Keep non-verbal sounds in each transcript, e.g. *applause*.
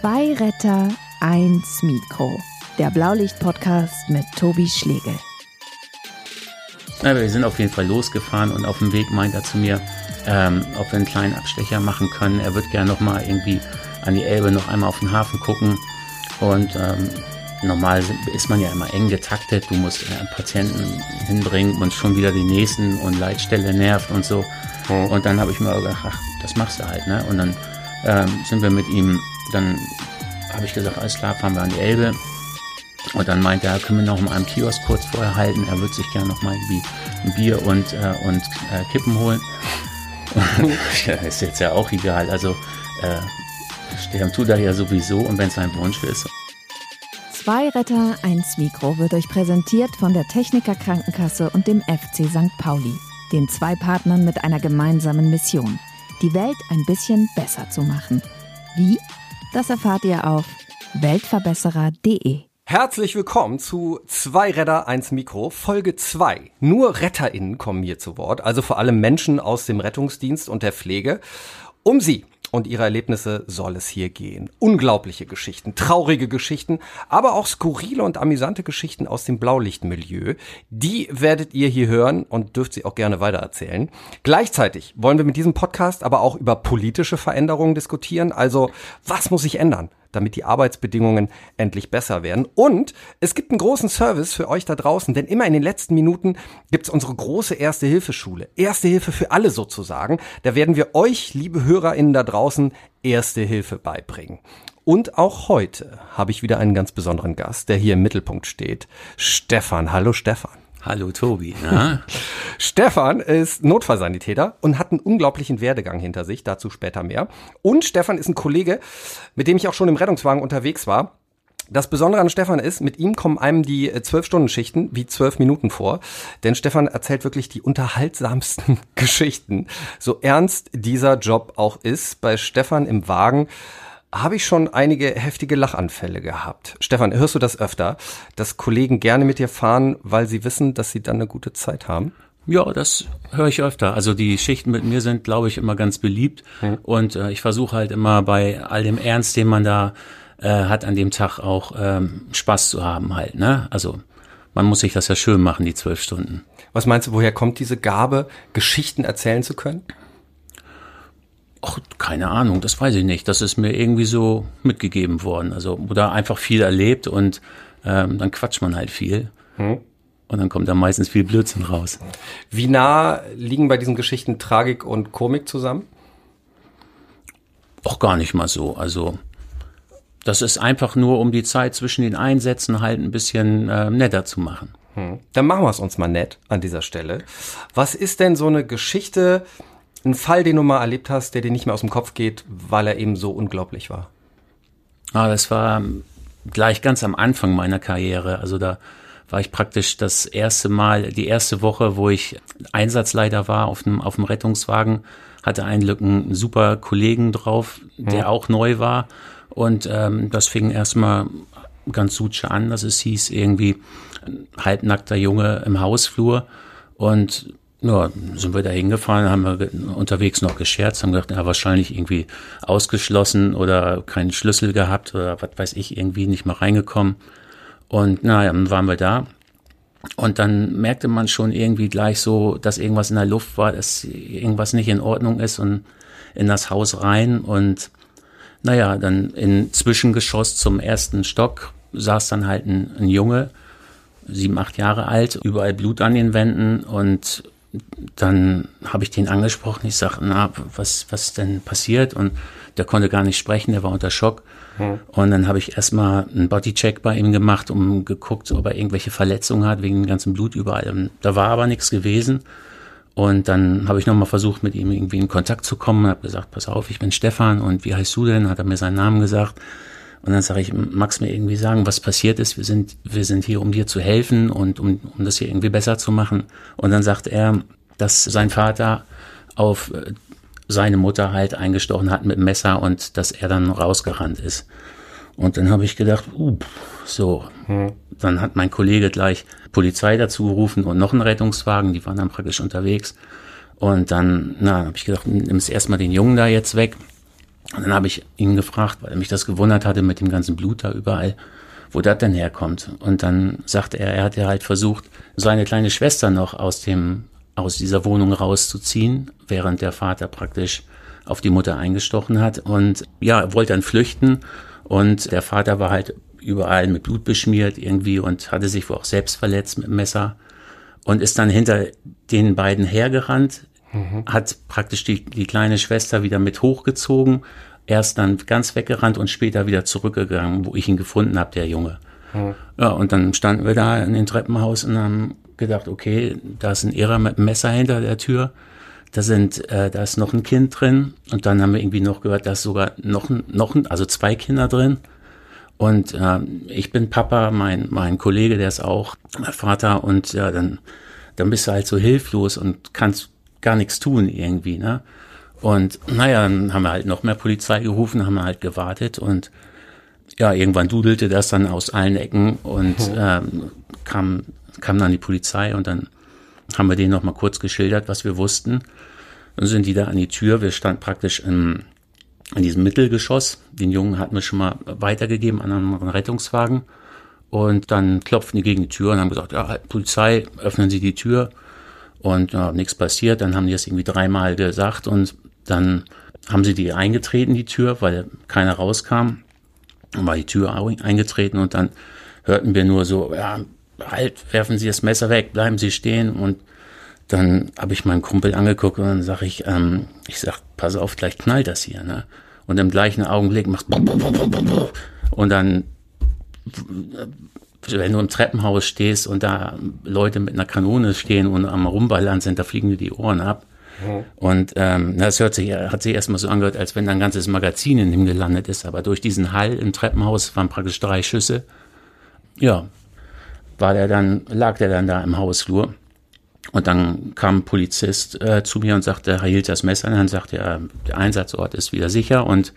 Zwei Retter, eins Mikro. Der Blaulicht-Podcast mit Tobi Schlegel. Ja, wir sind auf jeden Fall losgefahren und auf dem Weg meint er zu mir, ähm, ob wir einen kleinen Abstecher machen können. Er wird gerne noch mal irgendwie an die Elbe noch einmal auf den Hafen gucken. Und ähm, normal ist man ja immer eng getaktet. Du musst äh, Patienten hinbringen und schon wieder die nächsten und Leitstelle nervt und so. Und dann habe ich mir gedacht, ach, das machst du halt. Ne? Und dann ähm, sind wir mit ihm, dann habe ich gesagt, alles klar, fahren wir an die Elbe. Und dann meinte er, können wir noch mal einen Kiosk kurz vorher halten. Er würde sich gerne noch mal irgendwie ein Bier und, äh, und äh, Kippen holen. *laughs* ist jetzt ja auch egal. Also äh, sterben tut er ja sowieso und wenn es sein Wunsch ist. Zwei Retter, eins Mikro wird euch präsentiert von der Techniker Krankenkasse und dem FC St. Pauli, den zwei Partnern mit einer gemeinsamen Mission, die Welt ein bisschen besser zu machen. Wie? Das erfahrt ihr auf weltverbesserer.de. Herzlich willkommen zu Zwei Retter, eins Mikro, Folge 2. Nur RetterInnen kommen hier zu Wort, also vor allem Menschen aus dem Rettungsdienst und der Pflege. Um sie und ihre Erlebnisse soll es hier gehen. Unglaubliche Geschichten, traurige Geschichten, aber auch skurrile und amüsante Geschichten aus dem Blaulichtmilieu. Die werdet ihr hier hören und dürft sie auch gerne weitererzählen. Gleichzeitig wollen wir mit diesem Podcast aber auch über politische Veränderungen diskutieren. Also, was muss sich ändern? Damit die Arbeitsbedingungen endlich besser werden. Und es gibt einen großen Service für euch da draußen, denn immer in den letzten Minuten gibt's unsere große Erste-Hilfe-Schule. Erste Hilfe für alle sozusagen. Da werden wir euch, liebe HörerInnen da draußen, Erste Hilfe beibringen. Und auch heute habe ich wieder einen ganz besonderen Gast, der hier im Mittelpunkt steht. Stefan. Hallo Stefan. Hallo Tobi. *laughs* Stefan ist Notfallsanitäter und hat einen unglaublichen Werdegang hinter sich, dazu später mehr. Und Stefan ist ein Kollege, mit dem ich auch schon im Rettungswagen unterwegs war. Das Besondere an Stefan ist, mit ihm kommen einem die äh, zwölf Stunden Schichten wie zwölf Minuten vor, denn Stefan erzählt wirklich die unterhaltsamsten *laughs* Geschichten. So ernst dieser Job auch ist, bei Stefan im Wagen habe ich schon einige heftige Lachanfälle gehabt. Stefan, hörst du das öfter, dass Kollegen gerne mit dir fahren, weil sie wissen, dass sie dann eine gute Zeit haben? Ja, das höre ich öfter. Also die Schichten mit mir sind, glaube ich, immer ganz beliebt. Hm. Und äh, ich versuche halt immer bei all dem Ernst, den man da äh, hat, an dem Tag auch ähm, Spaß zu haben halt. Ne? Also man muss sich das ja schön machen, die zwölf Stunden. Was meinst du, woher kommt diese Gabe, Geschichten erzählen zu können? Ach, keine Ahnung, das weiß ich nicht. Das ist mir irgendwie so mitgegeben worden. Also, oder einfach viel erlebt und ähm, dann quatscht man halt viel. Hm. Und dann kommt da meistens viel Blödsinn raus. Wie nah liegen bei diesen Geschichten Tragik und Komik zusammen? Auch gar nicht mal so. Also, das ist einfach nur, um die Zeit zwischen den Einsätzen halt ein bisschen äh, netter zu machen. Hm. Dann machen wir es uns mal nett an dieser Stelle. Was ist denn so eine Geschichte, ein Fall, den du mal erlebt hast, der dir nicht mehr aus dem Kopf geht, weil er eben so unglaublich war? Ah, das war gleich ganz am Anfang meiner Karriere. Also da war ich praktisch das erste Mal, die erste Woche, wo ich Einsatzleiter war auf dem, auf dem Rettungswagen, hatte einen, einen super Kollegen drauf, der hm. auch neu war. Und ähm, das fing erstmal ganz suche an, dass es hieß, irgendwie halbnackter Junge im Hausflur. Und ja, sind wir da hingefahren, haben wir unterwegs noch gescherzt, haben gedacht, ja, wahrscheinlich irgendwie ausgeschlossen oder keinen Schlüssel gehabt oder was weiß ich, irgendwie nicht mal reingekommen. Und naja, dann waren wir da. Und dann merkte man schon irgendwie gleich so, dass irgendwas in der Luft war, dass irgendwas nicht in Ordnung ist und in das Haus rein. Und naja, dann in Zwischengeschoss zum ersten Stock saß dann halt ein, ein Junge, sieben, acht Jahre alt, überall Blut an den Wänden und dann habe ich den angesprochen. Ich sage, na, was, was denn passiert? Und der konnte gar nicht sprechen, der war unter Schock. Hm. Und dann habe ich erstmal einen Bodycheck bei ihm gemacht, um geguckt, ob er irgendwelche Verletzungen hat, wegen dem ganzen Blut überall. Und da war aber nichts gewesen. Und dann habe ich nochmal versucht, mit ihm irgendwie in Kontakt zu kommen und habe gesagt, pass auf, ich bin Stefan und wie heißt du denn? Hat er mir seinen Namen gesagt. Und dann sage ich, magst mir irgendwie sagen, was passiert ist? Wir sind, wir sind hier, um dir zu helfen und um, um das hier irgendwie besser zu machen. Und dann sagt er, dass sein Vater auf äh, seine Mutter halt eingestochen hat mit dem Messer und dass er dann rausgerannt ist. Und dann habe ich gedacht, uh, so, hm. dann hat mein Kollege gleich Polizei dazu gerufen und noch einen Rettungswagen, die waren dann praktisch unterwegs. Und dann, na, habe ich gedacht, nimmst erstmal den Jungen da jetzt weg. Und dann habe ich ihn gefragt, weil mich das gewundert hatte mit dem ganzen Blut da überall, wo das denn herkommt. Und dann sagte er, er hatte halt versucht, seine kleine Schwester noch aus dem, aus dieser Wohnung rauszuziehen, während der Vater praktisch auf die Mutter eingestochen hat. Und ja, wollte dann flüchten. Und der Vater war halt überall mit Blut beschmiert irgendwie und hatte sich wohl auch selbst verletzt mit dem Messer. Und ist dann hinter den beiden hergerannt, mhm. hat praktisch die, die kleine Schwester wieder mit hochgezogen, erst dann ganz weggerannt und später wieder zurückgegangen, wo ich ihn gefunden habe, der Junge. Mhm. Ja, und dann standen wir da in dem Treppenhaus und haben gedacht, okay, da ist ein Irrer mit einem Messer hinter der Tür. Da sind, äh, da ist noch ein Kind drin und dann haben wir irgendwie noch gehört, da ist sogar noch ein, noch ein, also zwei Kinder drin. Und äh, ich bin Papa, mein, mein Kollege, der ist auch Vater und ja, dann, dann bist du halt so hilflos und kannst gar nichts tun irgendwie, ne? Und naja, dann haben wir halt noch mehr Polizei gerufen, haben halt gewartet und ja, irgendwann dudelte das dann aus allen Ecken und mhm. ähm, kam, kam dann die Polizei und dann haben wir denen noch mal kurz geschildert, was wir wussten. Dann sind die da an die Tür. Wir standen praktisch im, in diesem Mittelgeschoss. Den Jungen hatten wir schon mal weitergegeben an einen Rettungswagen. Und dann klopften die gegen die Tür und haben gesagt, ja, Polizei, öffnen Sie die Tür. Und ja, nichts passiert. Dann haben die das irgendwie dreimal gesagt und dann haben sie die eingetreten, die Tür, weil keiner rauskam. Dann war die Tür eingetreten und dann hörten wir nur so, ja, halt, werfen Sie das Messer weg, bleiben Sie stehen. Und dann habe ich meinen Kumpel angeguckt und dann sage ich, ähm, ich sag, pass auf, gleich knallt das hier, ne? Und im gleichen Augenblick macht und dann, wenn du im Treppenhaus stehst und da Leute mit einer Kanone stehen und am Rumballern sind, da fliegen dir die Ohren ab. Mhm. Und ähm, das hört sich, hat sich erstmal so angehört, als wenn da ein ganzes Magazin in ihm gelandet ist. Aber durch diesen Hall im Treppenhaus waren praktisch drei Schüsse. Ja, war der dann, lag der dann da im Hausflur. Und dann kam ein Polizist äh, zu mir und sagte, er hielt das Messer und dann sagte er, der Einsatzort ist wieder sicher und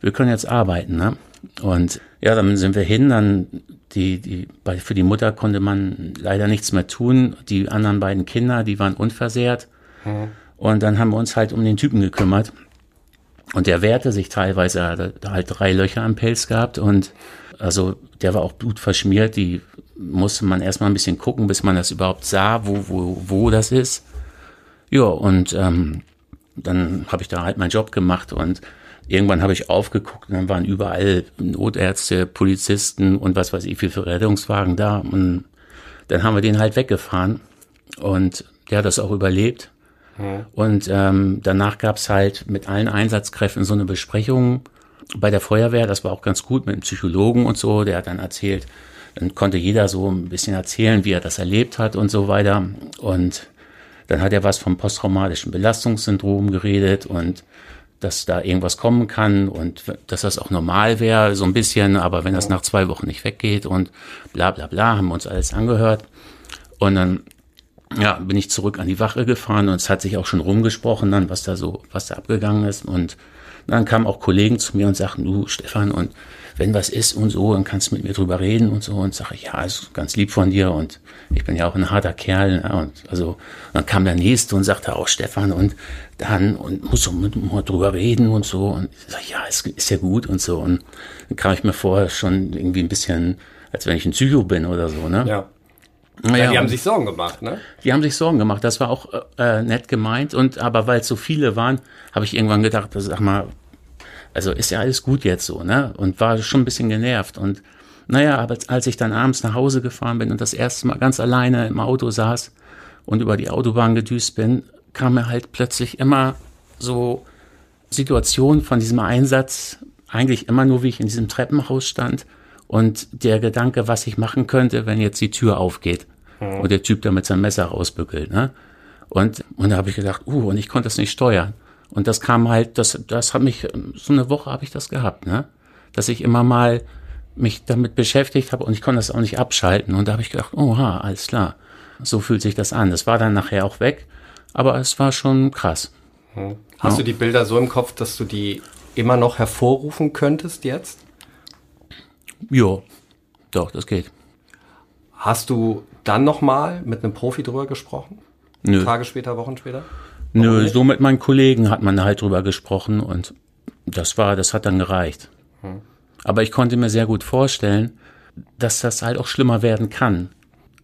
wir können jetzt arbeiten. Ne? Und ja, dann sind wir hin, dann die, die, bei, für die Mutter konnte man leider nichts mehr tun. Die anderen beiden Kinder, die waren unversehrt. Mhm. Und dann haben wir uns halt um den Typen gekümmert. Und der wehrte sich teilweise, er hat halt drei Löcher am Pelz gehabt und also der war auch blutverschmiert, die musste man erstmal ein bisschen gucken, bis man das überhaupt sah, wo, wo, wo das ist. Ja, und ähm, dann habe ich da halt meinen Job gemacht und irgendwann habe ich aufgeguckt und dann waren überall Notärzte, Polizisten und was weiß ich, wie viele Rettungswagen da. Und dann haben wir den halt weggefahren und der hat das auch überlebt. Mhm. Und ähm, danach gab's halt mit allen Einsatzkräften so eine Besprechung bei der Feuerwehr. Das war auch ganz gut mit dem Psychologen und so. Der hat dann erzählt, dann konnte jeder so ein bisschen erzählen, wie er das erlebt hat und so weiter. Und dann hat er was vom posttraumatischen Belastungssyndrom geredet und dass da irgendwas kommen kann und dass das auch normal wäre, so ein bisschen, aber wenn das nach zwei Wochen nicht weggeht und bla bla bla, haben wir uns alles angehört. Und dann ja, bin ich zurück an die Wache gefahren und es hat sich auch schon rumgesprochen dann, was da so, was da abgegangen ist. Und dann kamen auch Kollegen zu mir und sagten, du Stefan, und wenn was ist und so, dann kannst du mit mir drüber reden und so. Und sage ich, ja, ist ganz lieb von dir und ich bin ja auch ein harter Kerl. Ne? Und also dann kam der nächste und sagte auch Stefan und dann und muss mir drüber reden und so. Und ich sage, ja, ist, ist ja gut und so. Und dann kam ich mir vor schon irgendwie ein bisschen, als wenn ich ein Psycho bin oder so, ne? Ja. Naja, ja, die haben sich Sorgen gemacht, ne? Die haben sich Sorgen gemacht. Das war auch äh, nett gemeint. Und aber weil es so viele waren, habe ich irgendwann gedacht, sag mal, also ist ja alles gut jetzt so, ne? Und war schon ein bisschen genervt. Und naja, aber als ich dann abends nach Hause gefahren bin und das erste Mal ganz alleine im Auto saß und über die Autobahn gedüst bin, kam mir halt plötzlich immer so Situationen von diesem Einsatz, eigentlich immer nur, wie ich in diesem Treppenhaus stand und der Gedanke, was ich machen könnte, wenn jetzt die Tür aufgeht mhm. und der Typ da mit seinem Messer rausbückelt, ne? Und, und da habe ich gedacht, uh, und ich konnte das nicht steuern. Und das kam halt, das, das hat mich, so eine Woche habe ich das gehabt, ne? Dass ich immer mal mich damit beschäftigt habe und ich konnte das auch nicht abschalten. Und da habe ich gedacht, oha, alles klar. So fühlt sich das an. Das war dann nachher auch weg, aber es war schon krass. Hm. Hast ja. du die Bilder so im Kopf, dass du die immer noch hervorrufen könntest jetzt? Ja, doch, das geht. Hast du dann nochmal mit einem Profi drüber gesprochen? Nö. Tage später, Wochen später? Nö, so mit meinen Kollegen hat man halt drüber gesprochen und Das war, das hat dann gereicht. Hm. Aber ich konnte mir sehr gut vorstellen, dass das halt auch schlimmer werden kann.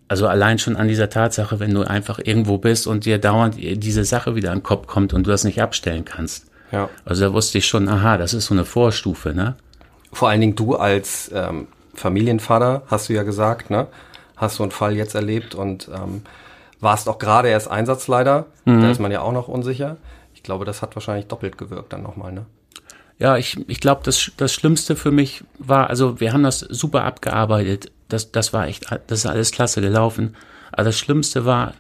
Also allein schon an dieser Tatsache, wenn du einfach irgendwo bist und dir dauernd diese Sache wieder an den Kopf kommt und du das nicht abstellen kannst. Ja. Also da wusste ich schon, aha, das ist so eine Vorstufe, ne? Vor allen Dingen du als ähm, Familienvater, hast du ja gesagt, ne? Hast du einen Fall jetzt erlebt und ähm, warst auch gerade erst Einsatzleiter. Mhm. Da ist man ja auch noch unsicher. Ich glaube, das hat wahrscheinlich doppelt gewirkt dann nochmal, ne? Ja, ich, ich glaube, das, das Schlimmste für mich war, also wir haben das super abgearbeitet. Das, das war echt, das ist alles klasse gelaufen. Aber das Schlimmste war,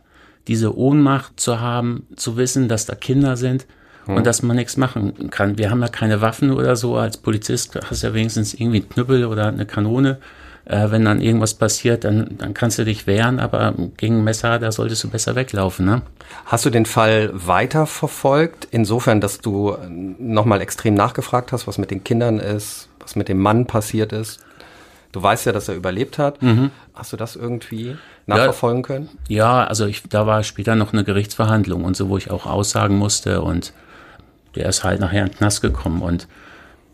diese Ohnmacht zu haben, zu wissen, dass da Kinder sind hm. und dass man nichts machen kann. Wir haben ja keine Waffen oder so. Als Polizist hast du ja wenigstens irgendwie einen Knüppel oder eine Kanone. Äh, wenn dann irgendwas passiert, dann, dann kannst du dich wehren, aber gegen ein Messer, da solltest du besser weglaufen. Ne? Hast du den Fall weiter verfolgt, insofern, dass du nochmal extrem nachgefragt hast, was mit den Kindern ist, was mit dem Mann passiert ist? Du weißt ja, dass er überlebt hat. Mhm. Hast du das irgendwie nachverfolgen ja, können? Ja, also ich, da war später noch eine Gerichtsverhandlung und so, wo ich auch aussagen musste und der ist halt nachher in den Knast gekommen und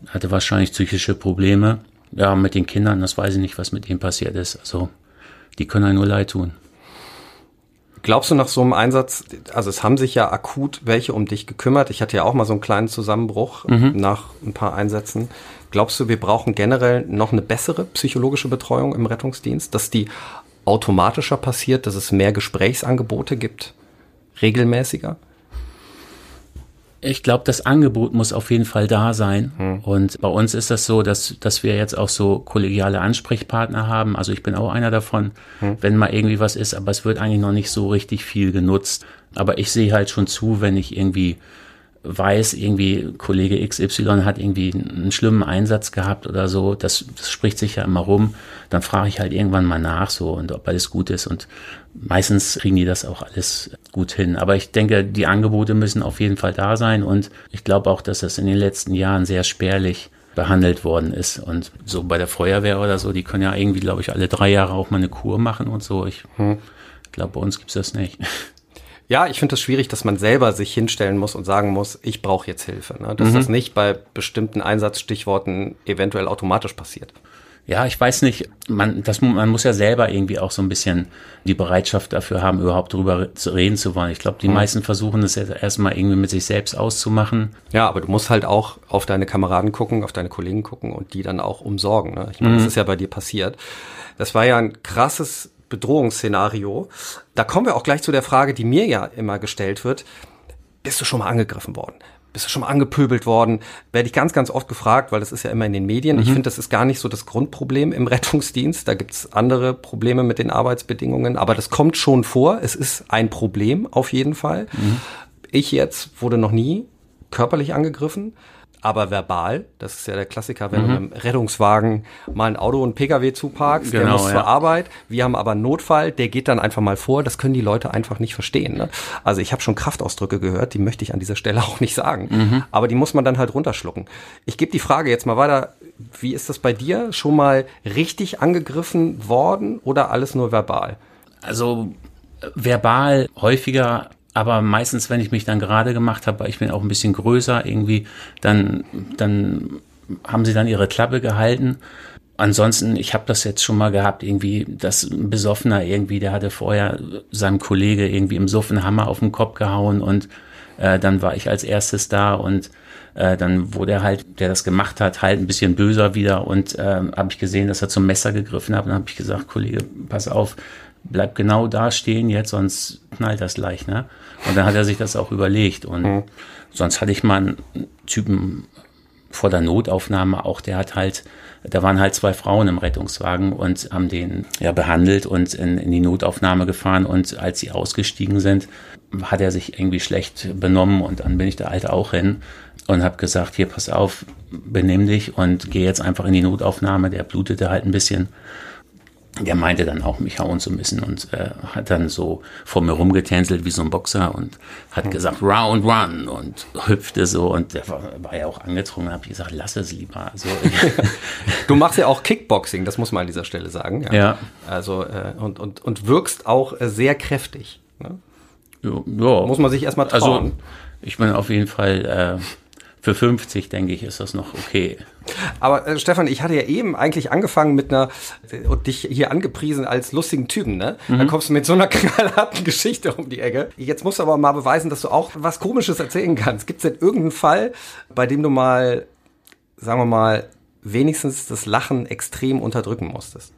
hatte wahrscheinlich psychische Probleme ja, mit den Kindern, das weiß ich nicht, was mit denen passiert ist. Also, die können ja nur leid tun. Glaubst du nach so einem Einsatz, also es haben sich ja akut welche um dich gekümmert. Ich hatte ja auch mal so einen kleinen Zusammenbruch mhm. nach ein paar Einsätzen. Glaubst du, wir brauchen generell noch eine bessere psychologische Betreuung im Rettungsdienst, dass die automatischer passiert, dass es mehr Gesprächsangebote gibt, regelmäßiger? Ich glaube, das Angebot muss auf jeden Fall da sein. Hm. Und bei uns ist das so, dass, dass wir jetzt auch so kollegiale Ansprechpartner haben. Also ich bin auch einer davon, hm. wenn mal irgendwie was ist, aber es wird eigentlich noch nicht so richtig viel genutzt. Aber ich sehe halt schon zu, wenn ich irgendwie weiß, irgendwie Kollege XY hat irgendwie einen schlimmen Einsatz gehabt oder so, das, das spricht sich ja immer rum, dann frage ich halt irgendwann mal nach so und ob alles gut ist und meistens kriegen die das auch alles gut hin. Aber ich denke, die Angebote müssen auf jeden Fall da sein und ich glaube auch, dass das in den letzten Jahren sehr spärlich behandelt worden ist. Und so bei der Feuerwehr oder so, die können ja irgendwie, glaube ich, alle drei Jahre auch mal eine Kur machen und so. Ich hm. glaube, bei uns gibt's das nicht. Ja, ich finde es das schwierig, dass man selber sich hinstellen muss und sagen muss, ich brauche jetzt Hilfe. Ne? Dass mhm. das nicht bei bestimmten Einsatzstichworten eventuell automatisch passiert. Ja, ich weiß nicht, man, das, man muss ja selber irgendwie auch so ein bisschen die Bereitschaft dafür haben, überhaupt darüber zu reden zu wollen. Ich glaube, die mhm. meisten versuchen es jetzt erstmal irgendwie mit sich selbst auszumachen. Ja, aber du musst halt auch auf deine Kameraden gucken, auf deine Kollegen gucken und die dann auch umsorgen. Ne? Ich meine, mhm. das ist ja bei dir passiert. Das war ja ein krasses Bedrohungsszenario. Da kommen wir auch gleich zu der Frage, die mir ja immer gestellt wird. Bist du schon mal angegriffen worden? Bist du schon mal angepöbelt worden? Werde ich ganz, ganz oft gefragt, weil das ist ja immer in den Medien. Mhm. Ich finde, das ist gar nicht so das Grundproblem im *laughs* Rettungsdienst. Da gibt's andere Probleme mit den Arbeitsbedingungen, aber das kommt schon vor. Es ist ein Problem auf jeden Fall. Mhm. Ich jetzt wurde noch nie körperlich angegriffen aber verbal. Das ist ja der Klassiker, wenn mhm. du mit dem Rettungswagen mal ein Auto und Pkw zuparkst, genau, der muss ja. zur Arbeit. Wir haben aber einen Notfall, der geht dann einfach mal vor. Das können die Leute einfach nicht verstehen. Ne? Also ich habe schon Kraftausdrücke gehört, die möchte ich an dieser Stelle *laughs* auch nicht sagen. Mhm. Aber die muss man dann halt runterschlucken. Ich gebe die Frage jetzt mal weiter. Wie ist das bei dir? Schon mal richtig angegriffen worden oder alles nur verbal? Also verbal häufiger aber meistens, wenn ich mich dann gerade gemacht habe, weil ich bin auch ein bisschen größer irgendwie, dann, dann haben sie dann ihre Klappe gehalten. Ansonsten, ich habe das jetzt schon mal gehabt, irgendwie, ein Besoffener irgendwie, der hatte vorher seinem Kollege irgendwie im Suffen Hammer auf den Kopf gehauen und äh, dann war ich als erstes da und äh, dann wurde er halt, der das gemacht hat, halt ein bisschen böser wieder und äh, habe ich gesehen, dass er zum Messer gegriffen hat und habe ich gesagt, Kollege, pass auf, bleib genau da stehen jetzt, sonst knallt das gleich, ne? Und dann hat er sich das auch überlegt. Und mhm. sonst hatte ich mal einen Typen vor der Notaufnahme auch, der hat halt, da waren halt zwei Frauen im Rettungswagen und haben den ja behandelt und in, in die Notaufnahme gefahren. Und als sie ausgestiegen sind, hat er sich irgendwie schlecht benommen und dann bin ich da halt auch hin und habe gesagt, hier pass auf, benimm dich und geh jetzt einfach in die Notaufnahme. Der blutete halt ein bisschen der meinte dann auch, mich hauen zu müssen und äh, hat dann so vor mir rumgetänzelt wie so ein Boxer und hat mhm. gesagt, round run und hüpfte so und der war, war ja auch angetrunken und habe gesagt, lass es lieber. Also, *laughs* *laughs* du machst ja auch Kickboxing, das muss man an dieser Stelle sagen. Ja. ja. Also äh, und, und, und wirkst auch äh, sehr kräftig. Ne? Ja, ja. Muss man sich erstmal also, trauen. Also ich bin auf jeden Fall äh, für 50, denke ich, ist das noch okay. Aber äh, Stefan, ich hatte ja eben eigentlich angefangen mit einer äh, und dich hier angepriesen als lustigen Typen, ne? Mhm. Dann kommst du mit so einer *laughs* knallharten Geschichte um die Ecke. Jetzt musst du aber mal beweisen, dass du auch was Komisches erzählen kannst. Gibt es denn irgendeinen Fall, bei dem du mal, sagen wir mal, wenigstens das Lachen extrem unterdrücken musstest?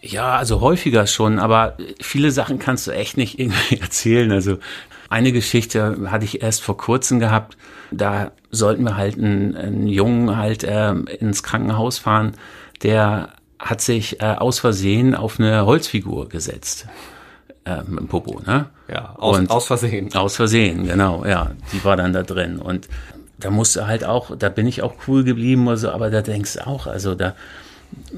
Ja, also häufiger schon, aber viele Sachen kannst du echt nicht irgendwie *laughs* erzählen. Also eine Geschichte hatte ich erst vor kurzem gehabt. Da sollten wir halt einen, einen Jungen halt äh, ins Krankenhaus fahren, der hat sich äh, aus Versehen auf eine Holzfigur gesetzt. Äh, mit dem Popo, ne? Ja, aus, und, aus Versehen. Aus Versehen, genau, ja. Die war dann da drin. Und da musste halt auch, da bin ich auch cool geblieben, also, aber da denkst du auch, also da,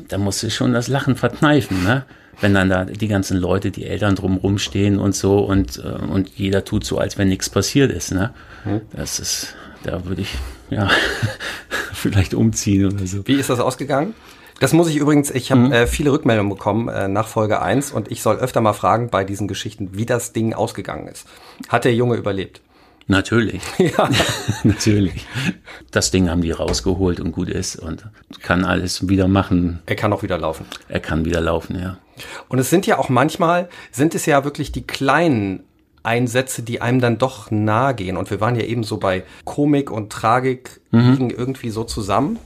da musst du schon das Lachen verkneifen, ne? Wenn dann da die ganzen Leute, die Eltern drumrum stehen und so und, äh, und jeder tut so, als wenn nichts passiert ist, ne? Hm. Das ist, da würde ich, ja, *laughs* vielleicht umziehen oder so. Wie ist das ausgegangen? Das muss ich übrigens, ich habe mhm. äh, viele Rückmeldungen bekommen äh, nach Folge 1 und ich soll öfter mal fragen bei diesen Geschichten, wie das Ding ausgegangen ist. Hat der Junge überlebt? Natürlich. *laughs* Ja. *laughs* Natürlich. Das Ding haben die rausgeholt und gut ist und kann alles wieder machen. Er kann auch wieder laufen. Er kann wieder laufen, ja. Und es sind ja auch manchmal, sind es ja wirklich die kleinen Einsätze, die einem dann doch nahe gehen. Und wir waren ja eben so bei Komik und Tragik mhm. irgendwie so zusammen.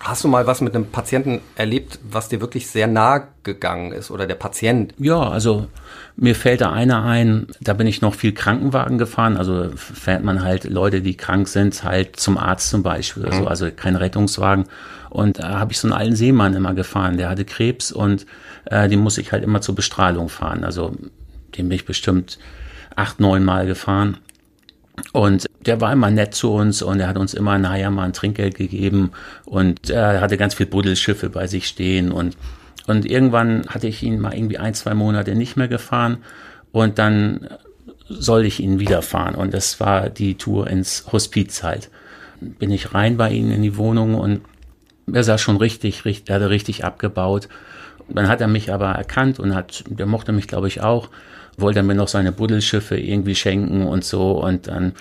Hast du mal was mit einem Patienten erlebt, was dir wirklich sehr nahe gegangen ist oder der Patient? Ja, also mir fällt da einer ein, da bin ich noch viel Krankenwagen gefahren. Also fährt man halt Leute, die krank sind, halt zum Arzt zum Beispiel. Mhm. also kein Rettungswagen. Und da habe ich so einen alten Seemann immer gefahren, der hatte Krebs und äh, den muss ich halt immer zur Bestrahlung fahren. Also den bin ich bestimmt acht, neun Mal gefahren. Und der war immer nett zu uns und er hat uns immer nachher mal ein Trinkgeld gegeben und er hatte ganz viel Buddelschiffe bei sich stehen und, und irgendwann hatte ich ihn mal irgendwie ein, zwei Monate nicht mehr gefahren und dann soll ich ihn wieder fahren und das war die Tour ins Hospiz halt. Bin ich rein bei ihm in die Wohnung und er sah schon richtig, richtig, er hatte richtig abgebaut. Dann hat er mich aber erkannt und hat, der mochte mich glaube ich auch wollte mir noch seine Buddelschiffe irgendwie schenken und so und dann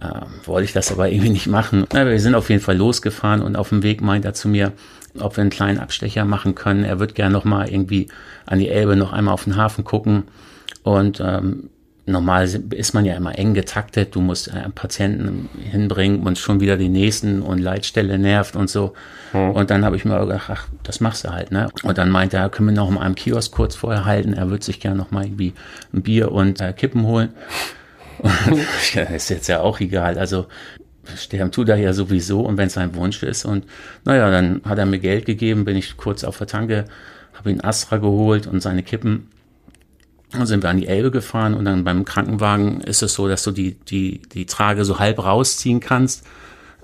äh, wollte ich das aber irgendwie nicht machen. Na, wir sind auf jeden Fall losgefahren und auf dem Weg meint er zu mir, ob wir einen kleinen Abstecher machen können. Er wird gerne noch mal irgendwie an die Elbe noch einmal auf den Hafen gucken und ähm, normal ist man ja immer eng getaktet. Du musst einen Patienten hinbringen und schon wieder die nächsten und Leitstelle nervt und so. Hm. Und dann habe ich mir gedacht, ach, das machst du halt, ne? Und dann meinte er, können wir noch mal einem Kiosk kurz vorher halten. Er würde sich gerne noch mal irgendwie ein Bier und äh, Kippen holen. *laughs* Ist jetzt ja auch egal. Also sterben tut er ja sowieso und wenn es sein Wunsch ist. Und naja, dann hat er mir Geld gegeben, bin ich kurz auf der Tanke, habe ihn Astra geholt und seine Kippen dann sind wir an die Elbe gefahren und dann beim Krankenwagen ist es so, dass du die, die, die Trage so halb rausziehen kannst.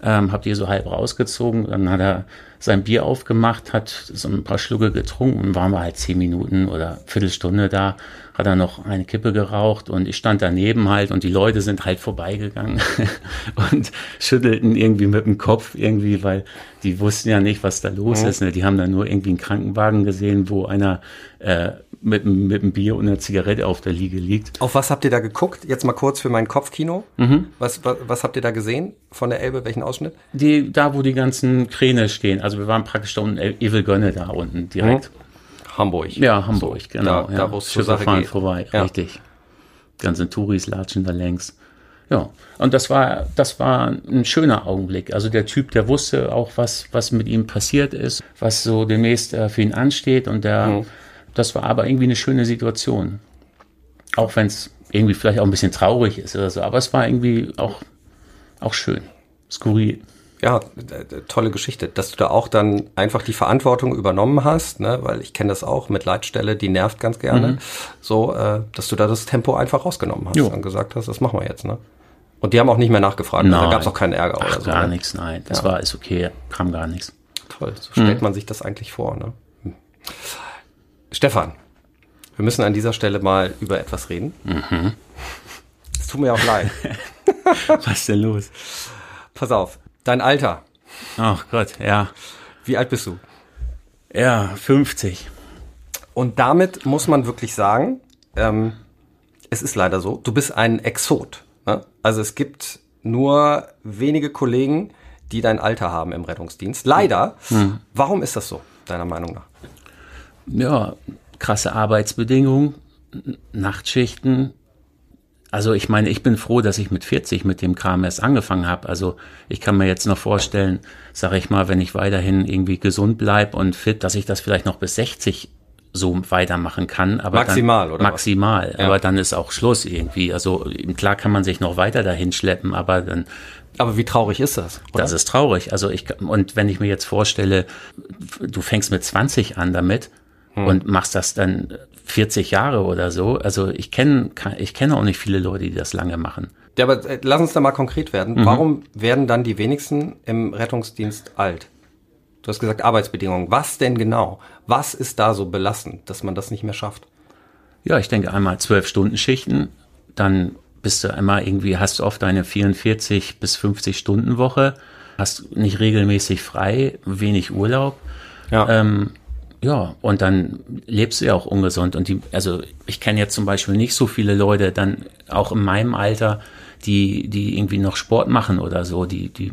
Ähm, habt ihr so halb rausgezogen, dann hat er sein Bier aufgemacht, hat so ein paar Schlucke getrunken und waren wir halt zehn Minuten oder Viertelstunde da, hat er noch eine Kippe geraucht und ich stand daneben halt und die Leute sind halt vorbeigegangen *laughs* und schüttelten irgendwie mit dem Kopf irgendwie, weil die wussten ja nicht, was da los mhm. ist. Ne? Die haben dann nur irgendwie einen Krankenwagen gesehen, wo einer äh, mit, mit einem Bier und einer Zigarette auf der Liege liegt. Auf was habt ihr da geguckt? Jetzt mal kurz für mein Kopfkino. Mhm. Was, was, was habt ihr da gesehen von der Elbe? Welchen Ausschnitt? Die, da, wo die ganzen Kräne stehen. Also wir waren praktisch da unten, Evil Gönne da unten direkt. Mhm. Hamburg. Ja, Hamburg, so, genau. Da, ja. da wo es zur Sache fahren geht. vorbei, ja. richtig. Ganze Touris latschen da längs. Ja, und das war, das war ein schöner Augenblick. Also der Typ, der wusste auch, was, was mit ihm passiert ist, was so demnächst äh, für ihn ansteht und der, mhm das war aber irgendwie eine schöne Situation. Auch wenn es irgendwie vielleicht auch ein bisschen traurig ist oder so, aber es war irgendwie auch, auch schön, skurril. Ja, tolle Geschichte, dass du da auch dann einfach die Verantwortung übernommen hast, ne, weil ich kenne das auch mit Leitstelle, die nervt ganz gerne, mhm. so, äh, dass du da das Tempo einfach rausgenommen hast jo. und gesagt hast, das machen wir jetzt, ne? Und die haben auch nicht mehr nachgefragt, nein. da gab es auch keinen Ärger Ach, oder so. Gar ne? nichts, nein, das ja. war ist okay, kam gar nichts. Toll, so stellt mhm. man sich das eigentlich vor, ne? Stefan, wir müssen an dieser Stelle mal über etwas reden. Mhm. Es tut mir auch leid. *laughs* Was ist denn los? Pass auf, dein Alter. Ach Gott, ja. Wie alt bist du? Ja, 50. Und damit muss man wirklich sagen, ähm, es ist leider so, du bist ein Exot. Ne? Also es gibt nur wenige Kollegen, die dein Alter haben im Rettungsdienst. Leider. Hm. Warum ist das so, deiner Meinung nach? Ja, krasse Arbeitsbedingungen, Nachtschichten. Also ich meine, ich bin froh, dass ich mit 40 mit dem Kram erst angefangen habe. Also ich kann mir jetzt noch vorstellen, sage ich mal, wenn ich weiterhin irgendwie gesund bleib und fit, dass ich das vielleicht noch bis 60 so weitermachen kann. Aber maximal, dann, oder? Maximal. Ja. Aber dann ist auch Schluss irgendwie. Also klar kann man sich noch weiter dahin schleppen, aber dann. Aber wie traurig ist das? Oder? Das ist traurig. Also ich, und wenn ich mir jetzt vorstelle, du fängst mit 20 an damit hm. und machst das dann 40 Jahre oder so. Also ich kenne, ich kenne auch nicht viele Leute, die das lange machen. Ja, aber äh, lass uns da mal konkret werden. Mhm. Warum werden dann die wenigsten im Rettungsdienst alt? Du hast gesagt Arbeitsbedingungen. Was denn genau? Was ist da so belastend, dass man das nicht mehr schafft? Ja, ich denke einmal zwölf Stunden Schichten, dann bist du einmal irgendwie, hast du oft eine 44 bis 50 Stunden Woche, hast nicht regelmäßig frei, wenig Urlaub. Ja. Ähm, ja, und dann lebst du ja auch ungesund. Und die, also ich kenne jetzt zum Beispiel nicht so viele Leute, dann auch in meinem Alter, die, die irgendwie noch Sport machen oder so, die, die,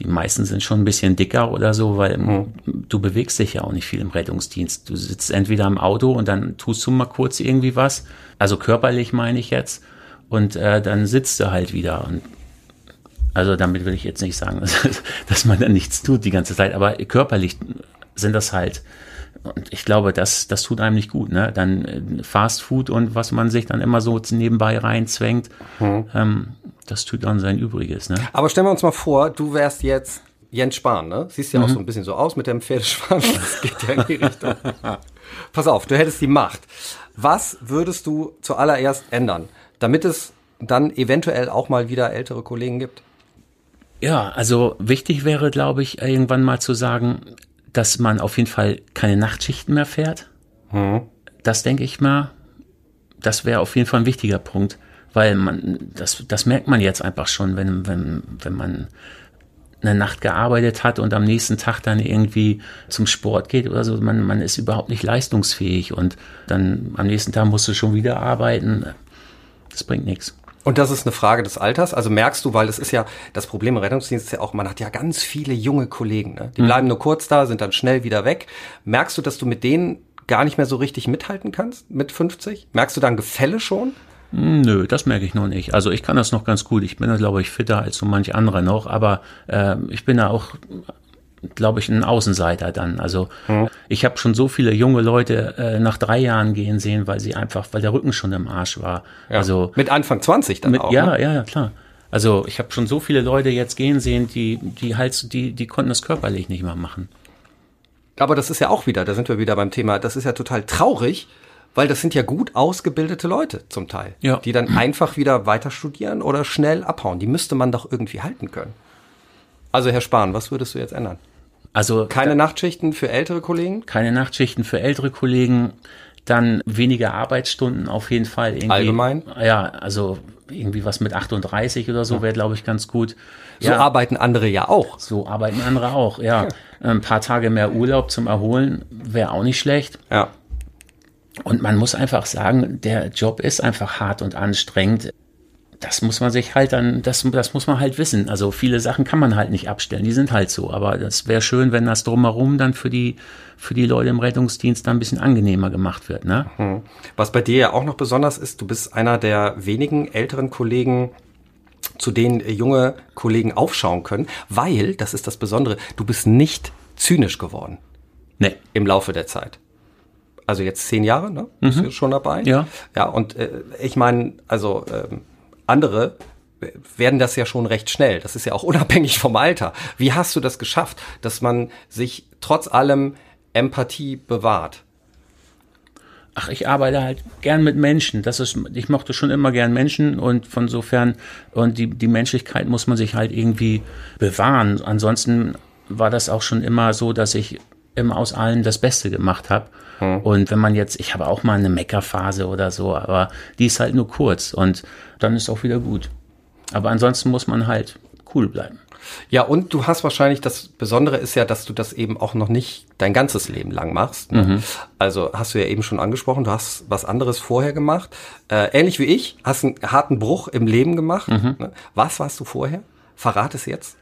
die meisten sind schon ein bisschen dicker oder so, weil mhm. du bewegst dich ja auch nicht viel im Rettungsdienst. Du sitzt entweder im Auto und dann tust du mal kurz irgendwie was, also körperlich meine ich jetzt, und äh, dann sitzt du halt wieder. Und also damit will ich jetzt nicht sagen, *laughs* dass man dann nichts tut die ganze Zeit, aber körperlich sind das halt und ich glaube, das, das tut einem nicht gut. Ne? Dann äh, Fast Food und was man sich dann immer so nebenbei reinzwängt, mhm. ähm, das tut dann sein Übriges. Ne? Aber stellen wir uns mal vor, du wärst jetzt Jens Spahn, ne? Siehst ja mhm. auch so ein bisschen so aus mit dem Pferdeschwanz. *laughs* Das geht ja in die Richtung. Pass auf, du hättest die Macht. Was würdest du zuallererst ändern, damit es dann eventuell auch mal wieder ältere Kollegen gibt? Ja, also wichtig wäre, glaube ich, irgendwann mal zu sagen, dass man auf jeden Fall keine Nachtschichten mehr fährt. Mhm. Das denke ich mal, das wäre auf jeden Fall ein wichtiger Punkt, weil man, das, das merkt man jetzt einfach schon, wenn, wenn, wenn man eine Nacht gearbeitet hat und am nächsten Tag dann irgendwie zum Sport geht oder so, man, man ist überhaupt nicht leistungsfähig und dann am nächsten Tag musst du schon wieder arbeiten. Das bringt nichts. Und das ist eine Frage des Alters. Also merkst du, weil das ist ja das Problem im Rettungsdienst ist ja auch, man hat ja ganz viele junge Kollegen. Ne? Die mhm. bleiben nur kurz da, sind dann schnell wieder weg. Merkst du, dass du mit denen gar nicht mehr so richtig mithalten kannst mit 50? Merkst du da ein Gefälle schon? Hm, nö, das merke ich noch nicht. Also ich kann das noch ganz gut. Ich bin da, glaube ich, fitter als so manche andere noch, aber äh, ich bin da auch glaube ich, ein Außenseiter dann. Also mhm. ich habe schon so viele junge Leute äh, nach drei Jahren gehen sehen, weil sie einfach, weil der Rücken schon im Arsch war. Ja. Also mit Anfang 20 dann mit, auch. Ja, ne? ja, ja, klar. Also ich habe schon so viele Leute jetzt gehen sehen, die, die halt, die, die konnten das körperlich nicht mehr machen. Aber das ist ja auch wieder, da sind wir wieder beim Thema, das ist ja total traurig, weil das sind ja gut ausgebildete Leute zum Teil, ja. die dann einfach wieder weiter studieren oder schnell abhauen. Die müsste man doch irgendwie halten können. Also Herr Spahn, was würdest du jetzt ändern? Also keine da, Nachtschichten für ältere Kollegen? Keine Nachtschichten für ältere Kollegen, dann weniger Arbeitsstunden auf jeden Fall. Irgendwie, Allgemein? Ja, also irgendwie was mit 38 oder so wäre, glaube ich, ganz gut. So ja, arbeiten andere ja auch. So arbeiten andere auch, ja. *laughs* Ein paar Tage mehr Urlaub zum Erholen wäre auch nicht schlecht. Ja. Und man muss einfach sagen, der Job ist einfach hart und anstrengend das muss man sich halt dann, das, das muss man halt wissen. Also viele Sachen kann man halt nicht abstellen, die sind halt so. Aber das wäre schön, wenn das drumherum dann für die, für die Leute im Rettungsdienst dann ein bisschen angenehmer gemacht wird. Ne? Hm. Was bei dir ja auch noch besonders ist, du bist einer der wenigen älteren Kollegen, zu denen junge Kollegen aufschauen können, weil, das ist das Besondere, du bist nicht zynisch geworden. Nee. Im Laufe der Zeit also jetzt zehn Jahre, ne? Bist mhm. du schon dabei? Ja. Ja, und äh, ich meine, also ähm, andere werden das ja schon recht schnell. Das ist ja auch *laughs* unabhängig vom Alter. Wie hast du das geschafft, dass man sich trotz allem Empathie bewahrt? Ach, ich arbeite halt gern mit Menschen. Das ist, ich mochte schon immer gern Menschen und von sofern, und die, die Menschlichkeit muss man sich halt irgendwie bewahren. Ansonsten war das auch schon immer so, dass ich immer aus allen das Beste gemacht habe. Hm. Und wenn man jetzt, ich habe auch mal eine Meckerphase oder so, aber die ist halt nur kurz und dann ist auch wieder gut. Aber ansonsten muss man halt cool bleiben. Ja, und du hast wahrscheinlich, das Besondere ist ja, dass du das eben auch noch nicht dein ganzes Leben lang machst. Ne? Mhm. Also hast du ja eben schon angesprochen, du hast was anderes vorher gemacht. Äh, ähnlich wie ich, hast einen harten Bruch im Leben gemacht. Mhm. Ne? Was warst du vorher? Verrat es jetzt.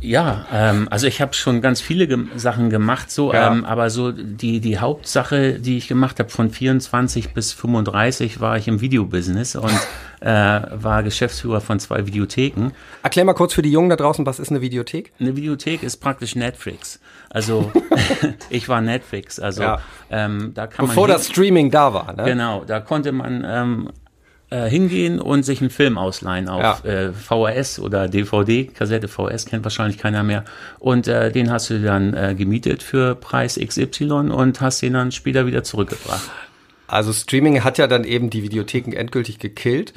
Ja, ähm, also ich habe schon ganz viele ge Sachen gemacht, so, ja. ähm, aber so die die Hauptsache, die ich gemacht habe, von 24 bis 35 war ich im Videobusiness und *laughs* äh, war Geschäftsführer von zwei Videotheken. Erklär mal kurz für die Jungen da draußen, was ist eine Videothek? Eine Videothek ist praktisch Netflix. Also *laughs* *laughs* ich war Netflix, also ja. ähm, da kann Bevor man das Streaming da war, ne? Genau, da konnte man ähm, äh, hingehen und sich einen Film ausleihen auf ja. äh, VHS oder DVD, Kassette VHS kennt wahrscheinlich keiner mehr. Und äh, den hast du dann äh, gemietet für Preis XY und hast den dann später wieder zurückgebracht. Also Streaming hat ja dann eben die Videotheken endgültig gekillt.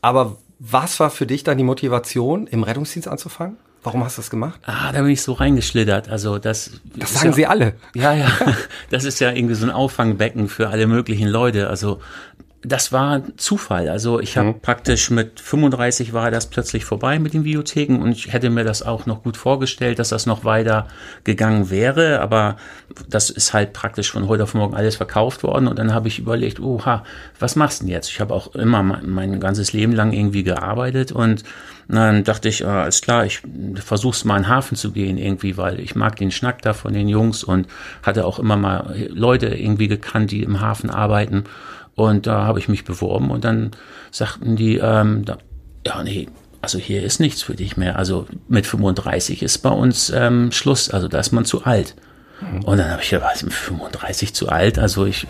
Aber was war für dich dann die Motivation, im Rettungsdienst anzufangen? Warum hast du das gemacht? Ah, da bin ich so reingeschlittert. Also das. Das sagen ja, sie alle. Ja, ja. *laughs* Das ist ja irgendwie so ein Auffangbecken für alle möglichen Leute. Also das war Zufall. Also ich habe mhm. praktisch mit 35 war das plötzlich vorbei mit den Videotheken und ich hätte mir das auch noch gut vorgestellt, dass das noch weiter gegangen wäre. Aber das ist halt praktisch von heute auf morgen alles verkauft worden und dann habe ich überlegt, oha, was machst du denn jetzt? Ich habe auch immer mein, mein, ganzes Leben lang irgendwie gearbeitet und dann dachte ich, äh, alles klar, ich versuch's mal in den Hafen zu gehen irgendwie, weil ich mag den Schnack da von den Jungs und hatte auch immer mal Leute irgendwie gekannt, die im Hafen arbeiten. Und da habe ich mich beworben und dann sagten die, ähm, da, ja, nee, also hier ist nichts für dich mehr. Also mit 35 ist bei uns ähm, Schluss, also da ist man zu alt. Mhm. Und dann habe ich ja, was, 35 zu alt, also ich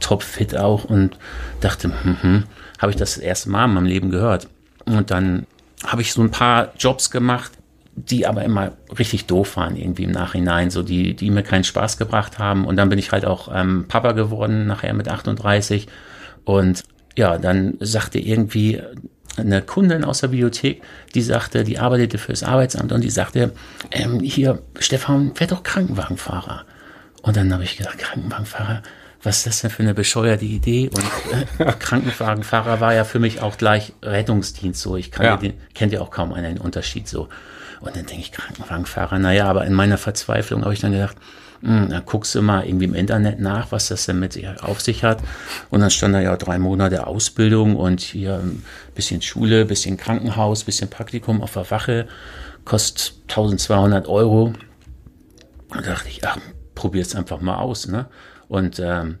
topfit auch und dachte, hm, hm, habe ich das, das erste Mal in meinem Leben gehört. Und dann habe ich so ein paar Jobs gemacht, die aber immer richtig doof waren irgendwie im Nachhinein, so die, die mir keinen Spaß gebracht haben. Und dann bin ich halt auch ähm, Papa geworden, nachher mit 38. Und ja, dann sagte irgendwie eine Kundin aus der Bibliothek, die sagte, die arbeitete fürs Arbeitsamt und die sagte, ähm, hier, Stefan, wer doch Krankenwagenfahrer. Und dann habe ich gesagt, Krankenwagenfahrer, was ist das denn für eine bescheuerte Idee? Und äh, *laughs* Krankenwagenfahrer war ja für mich auch gleich Rettungsdienst so. Ich kann ja. den, kennt ja auch kaum einen Unterschied so. Und dann denke ich, Krankenwagenfahrer, naja, aber in meiner Verzweiflung habe ich dann gedacht, dann guckst du mal irgendwie im Internet nach, was das denn mit auf sich hat. Und dann stand da ja drei Monate Ausbildung und hier ein bisschen Schule, bisschen Krankenhaus, bisschen Praktikum auf der Wache, kostet 1200 Euro. Und da dachte ich, ach, probier's einfach mal aus, ne? Und ähm,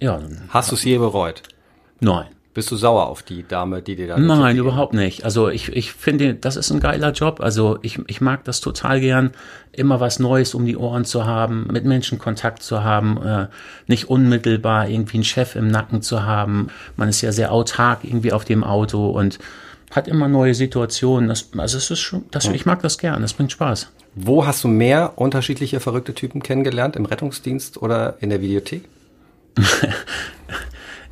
ja. Hast du es je bereut? Nein. Bist du sauer auf die Dame, die dir da Nein, überhaupt nicht. Also ich, ich finde, das ist ein geiler Job. Also ich, ich mag das total gern, immer was Neues um die Ohren zu haben, mit Menschen Kontakt zu haben, äh, nicht unmittelbar irgendwie einen Chef im Nacken zu haben. Man ist ja sehr autark irgendwie auf dem Auto und hat immer neue Situationen. Das, also es ist schon, das, ich mag das gern, das bringt Spaß. Wo hast du mehr unterschiedliche verrückte Typen kennengelernt? Im Rettungsdienst oder in der Videothek? *laughs*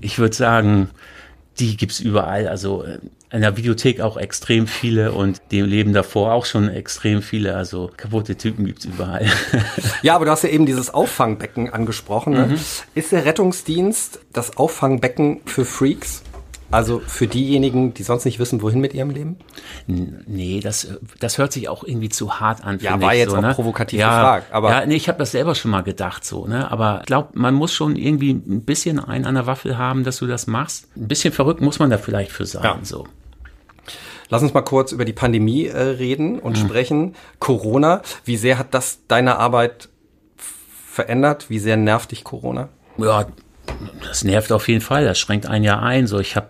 ich würde sagen, die gibt's überall. Also äh, in der Videothek auch extrem viele und dem Leben davor auch schon extrem viele. Also kaputte Typen gibt's überall. *laughs* ja, aber du hast ja eben dieses Auffangbecken angesprochen. Ne? Mhm. Ist der Rettungsdienst das Auffangbecken für Freaks? Also für diejenigen, die sonst nicht wissen, wohin mit ihrem Leben? Nee, das, das hört sich auch irgendwie zu hart an. Ja, war jetzt so, auch ne? provokativ ja, gefragt. Aber ja, nee, ich habe das selber schon mal gedacht so. Ne? Aber ich glaube, man muss schon irgendwie ein bisschen einen an der Waffel haben, dass du das machst. Ein bisschen verrückt muss man da vielleicht für sein. Ja. So. Lass uns mal kurz über die Pandemie äh, reden und mhm. sprechen. Corona, wie sehr hat das deine Arbeit verändert? Wie sehr nervt dich Corona? Ja, das nervt auf jeden Fall, das schränkt ein Jahr ein. So, ich habe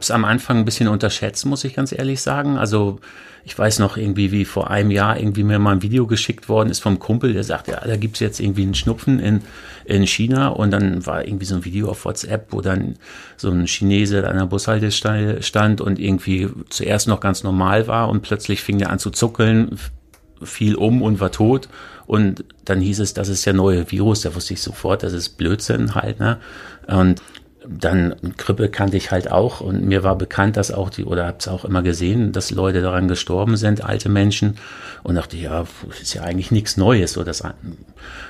es am Anfang ein bisschen unterschätzt, muss ich ganz ehrlich sagen. Also ich weiß noch irgendwie, wie vor einem Jahr irgendwie mir mal ein Video geschickt worden ist vom Kumpel, der sagt, ja, da gibt's jetzt irgendwie einen Schnupfen in, in China und dann war irgendwie so ein Video auf WhatsApp, wo dann so ein Chinese an der Bushaltestelle stand und irgendwie zuerst noch ganz normal war und plötzlich fing er an zu zuckeln, fiel um und war tot. Und dann hieß es, das ist der neue Virus. Da wusste ich sofort, das ist Blödsinn halt. Ne? Und dann Grippe kannte ich halt auch und mir war bekannt, dass auch die, oder habe es auch immer gesehen, dass Leute daran gestorben sind, alte Menschen. Und dachte, ja, ist ja eigentlich nichts Neues. So das,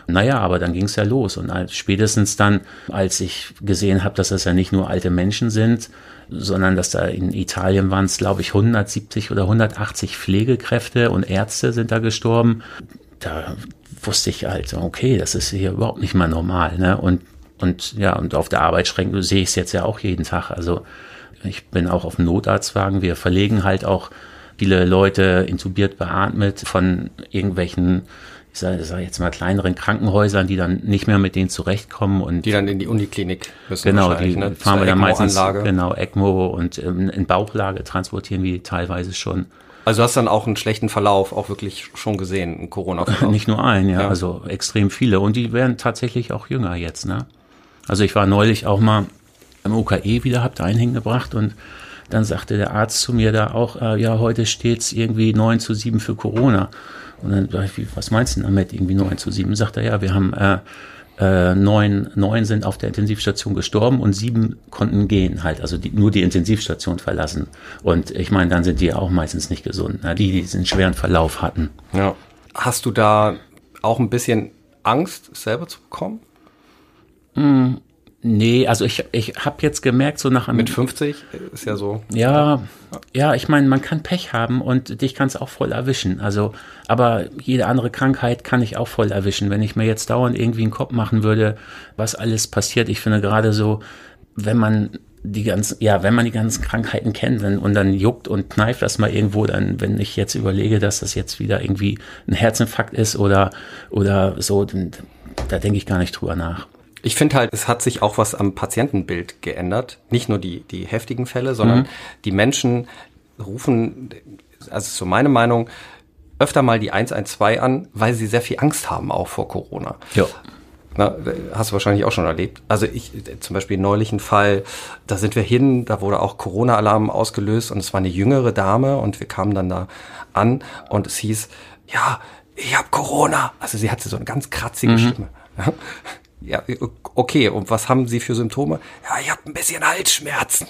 naja, aber dann ging es ja los. Und spätestens dann, als ich gesehen habe, dass das ja nicht nur alte Menschen sind, sondern dass da in Italien waren es, glaube ich, 170 oder 180 Pflegekräfte und Ärzte sind da gestorben. Da wusste ich halt, okay, das ist hier überhaupt nicht mal normal. Ne? Und und ja, und auf der Arbeit schränken sehe ich es jetzt ja auch jeden Tag. Also ich bin auch auf dem Notarztwagen. Wir verlegen halt auch viele Leute intubiert beatmet von irgendwelchen, ich sage sag jetzt mal kleineren Krankenhäusern, die dann nicht mehr mit denen zurechtkommen und die dann in die Uniklinik müssen. Genau, die ne? fahren wir dann meistens genau ECMO und ähm, in Bauchlage transportieren wir teilweise schon. Also du hast dann auch einen schlechten Verlauf auch wirklich schon gesehen, einen Corona-Verlauf. *laughs* Nicht nur einen, ja, ja, also extrem viele. Und die werden tatsächlich auch jünger jetzt, ne? Also ich war neulich auch mal im OKE wieder, hab da einen hingebracht und dann sagte der Arzt zu mir da auch, äh, ja, heute steht's irgendwie 9 zu 7 für Corona. Und dann sag ich, was meinst du damit, irgendwie 9 zu 7? Sagt er, ja, wir haben äh, äh, neun, neun sind auf der Intensivstation gestorben und sieben konnten gehen halt, also die, nur die Intensivstation verlassen. Und ich meine, dann sind die auch meistens nicht gesund, ne? die, die einen schweren Verlauf hatten. Ja. Hast du da auch ein bisschen Angst, selber zu bekommen? Hm, nee, also ich, ich habe jetzt gemerkt, so nach einem. Mit 50 ist ja so. Ja, ja, ich meine, man kann Pech haben und dich kann es auch voll erwischen. Also, aber jede andere Krankheit kann ich auch voll erwischen. Wenn ich mir jetzt dauernd irgendwie einen Kopf machen würde, was alles passiert, ich finde gerade so, wenn man die ganzen, ja, wenn man die ganzen Krankheiten kennt dann, und dann juckt und kneift das mal irgendwo, dann, wenn ich jetzt überlege, dass das jetzt wieder irgendwie ein Herzinfarkt ist oder, oder so, dann, da denke ich gar nicht drüber nach. Ich finde halt, es hat sich auch was am Patientenbild geändert. Nicht nur die, die heftigen Fälle, sondern mhm. die Menschen rufen, also so meine Meinung, öfter mal die 112 an, weil sie sehr viel Angst haben, auch vor Corona. Ja. Na, hast du wahrscheinlich auch schon erlebt. Also ich, zum Beispiel neulich ein Fall, da sind wir hin, da wurde auch Corona-Alarm ausgelöst und es war eine jüngere Dame und wir kamen dann da an und es hieß, ja, ich habe Corona. Also sie hatte so eine ganz kratzige mhm. Stimme. Ja, okay, und was haben Sie für Symptome? Ja, ich habe ein bisschen Halsschmerzen.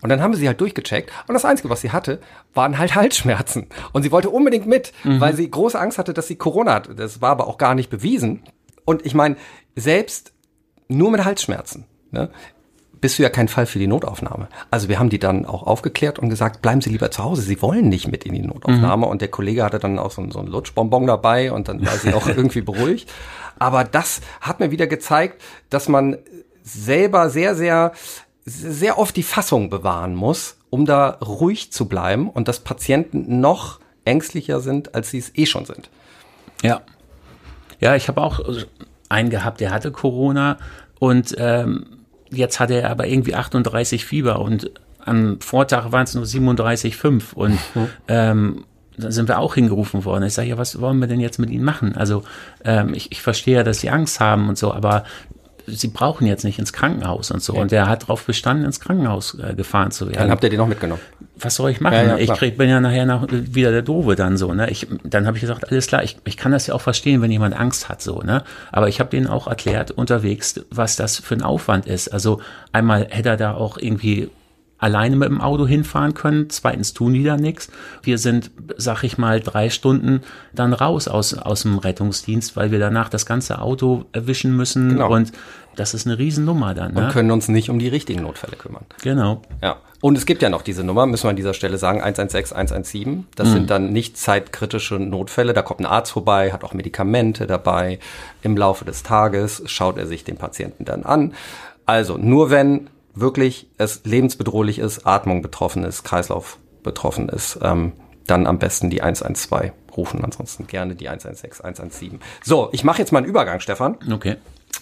Und dann haben sie halt durchgecheckt und das Einzige, was sie hatte, waren halt *laughs* Halsschmerzen. Und sie wollte unbedingt mit, mhm. weil sie große Angst hatte, dass sie Corona hatte. Das war aber auch gar nicht bewiesen. Und ich meine, selbst nur mit Halsschmerzen ne, bist du ja kein Fall für die Notaufnahme. Also wir haben die dann auch aufgeklärt und gesagt, bleiben Sie lieber zu Hause. Sie wollen nicht mit in die Notaufnahme. Mhm. Und der Kollege hatte dann auch so, so ein Lutschbonbon dabei und dann war sie auch *laughs* irgendwie beruhigt. Aber das hat mir wieder gezeigt, dass man selber sehr, sehr, sehr oft die Fassung bewahren muss, um da ruhig zu bleiben und dass Patienten noch ängstlicher sind, als sie es eh schon sind. Ja. Ja, ich habe auch einen gehabt, der hatte Corona und ähm, jetzt hatte er aber irgendwie 38 Fieber und am Vortag waren es nur 37,5 und mhm. ähm, dann sind wir auch hingerufen worden. Ich sage, ja, was wollen wir denn jetzt mit ihnen machen? Also ähm, ich, ich verstehe ja, dass sie Angst haben und so, aber sie brauchen jetzt nicht ins Krankenhaus und so. Ja. Und der hat darauf bestanden, ins Krankenhaus äh, gefahren zu werden. Dann habt ihr den noch mitgenommen. Was soll ich machen? Ja, ja, ich krieg, bin ja nachher nach, wieder der Doofe dann so. Ne? Ich, dann habe ich gesagt, alles klar, ich, ich kann das ja auch verstehen, wenn jemand Angst hat so. Ne? Aber ich habe denen auch erklärt unterwegs, was das für ein Aufwand ist. Also einmal hätte er da auch irgendwie alleine mit dem Auto hinfahren können. Zweitens tun die da nichts. Wir sind, sag ich mal, drei Stunden dann raus aus, aus dem Rettungsdienst, weil wir danach das ganze Auto erwischen müssen. Genau. Und das ist eine Riesennummer dann. Ne? Und können uns nicht um die richtigen Notfälle kümmern. Genau. Ja. Und es gibt ja noch diese Nummer, müssen wir an dieser Stelle sagen, 116, 117. Das mhm. sind dann nicht zeitkritische Notfälle. Da kommt ein Arzt vorbei, hat auch Medikamente dabei. Im Laufe des Tages schaut er sich den Patienten dann an. Also nur wenn wirklich es lebensbedrohlich ist, Atmung betroffen ist, Kreislauf betroffen ist, ähm, dann am besten die 112 rufen, ansonsten gerne die 116, 117. So, ich mache jetzt mal einen Übergang, Stefan. Okay.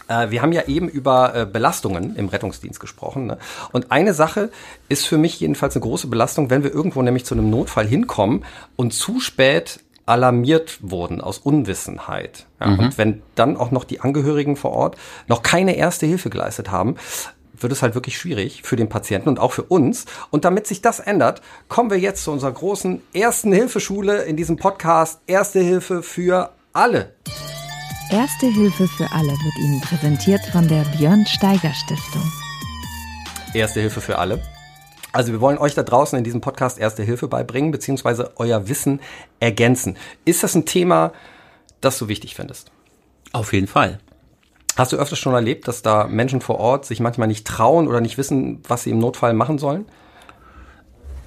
Äh, wir haben ja eben über äh, Belastungen im Rettungsdienst gesprochen. Ne? Und eine Sache ist für mich jedenfalls eine große Belastung, wenn wir irgendwo nämlich zu einem Notfall hinkommen und zu spät alarmiert wurden aus Unwissenheit. Ja, mhm. Und wenn dann auch noch die Angehörigen vor Ort noch keine erste Hilfe geleistet haben, wird es halt wirklich schwierig für den Patienten und auch für uns. Und damit sich das ändert, kommen wir jetzt zu unserer großen ersten Hilfeschule in diesem Podcast Erste Hilfe für alle. Erste Hilfe für alle wird Ihnen präsentiert von der Björn Steiger Stiftung. Erste Hilfe für alle. Also wir wollen euch da draußen in diesem Podcast Erste Hilfe beibringen, beziehungsweise euer Wissen ergänzen. Ist das ein Thema, das du wichtig findest? Auf jeden Fall. Hast du öfters schon erlebt, dass da Menschen vor Ort sich manchmal nicht trauen oder nicht wissen, was sie im Notfall machen sollen?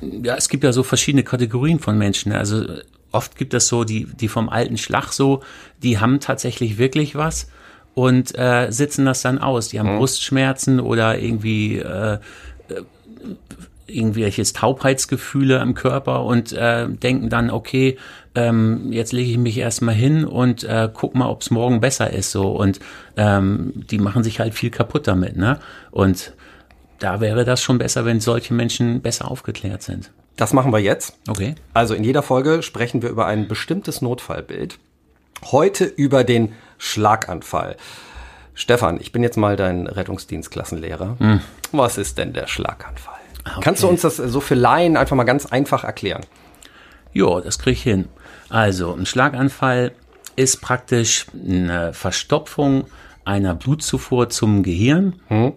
Ja, es gibt ja so verschiedene Kategorien von Menschen. Also oft gibt es so die, die vom alten Schlag so, die haben tatsächlich wirklich was und äh, sitzen das dann aus. Die haben mhm. Brustschmerzen oder irgendwie äh, irgendwelches Taubheitsgefühle im Körper und äh, denken dann, okay, ähm, jetzt lege ich mich erstmal hin und äh, guck mal, ob es morgen besser ist. So und ähm, die machen sich halt viel kaputt damit, ne? Und da wäre das schon besser, wenn solche Menschen besser aufgeklärt sind. Das machen wir jetzt. Okay. Also in jeder Folge sprechen wir über ein bestimmtes Notfallbild. Heute über den Schlaganfall. Stefan, ich bin jetzt mal dein Rettungsdienstklassenlehrer. Hm. Was ist denn der Schlaganfall? Okay. Kannst du uns das so für Laien einfach mal ganz einfach erklären? Ja, das kriege ich hin. Also, ein Schlaganfall ist praktisch eine Verstopfung einer Blutzufuhr zum Gehirn hm.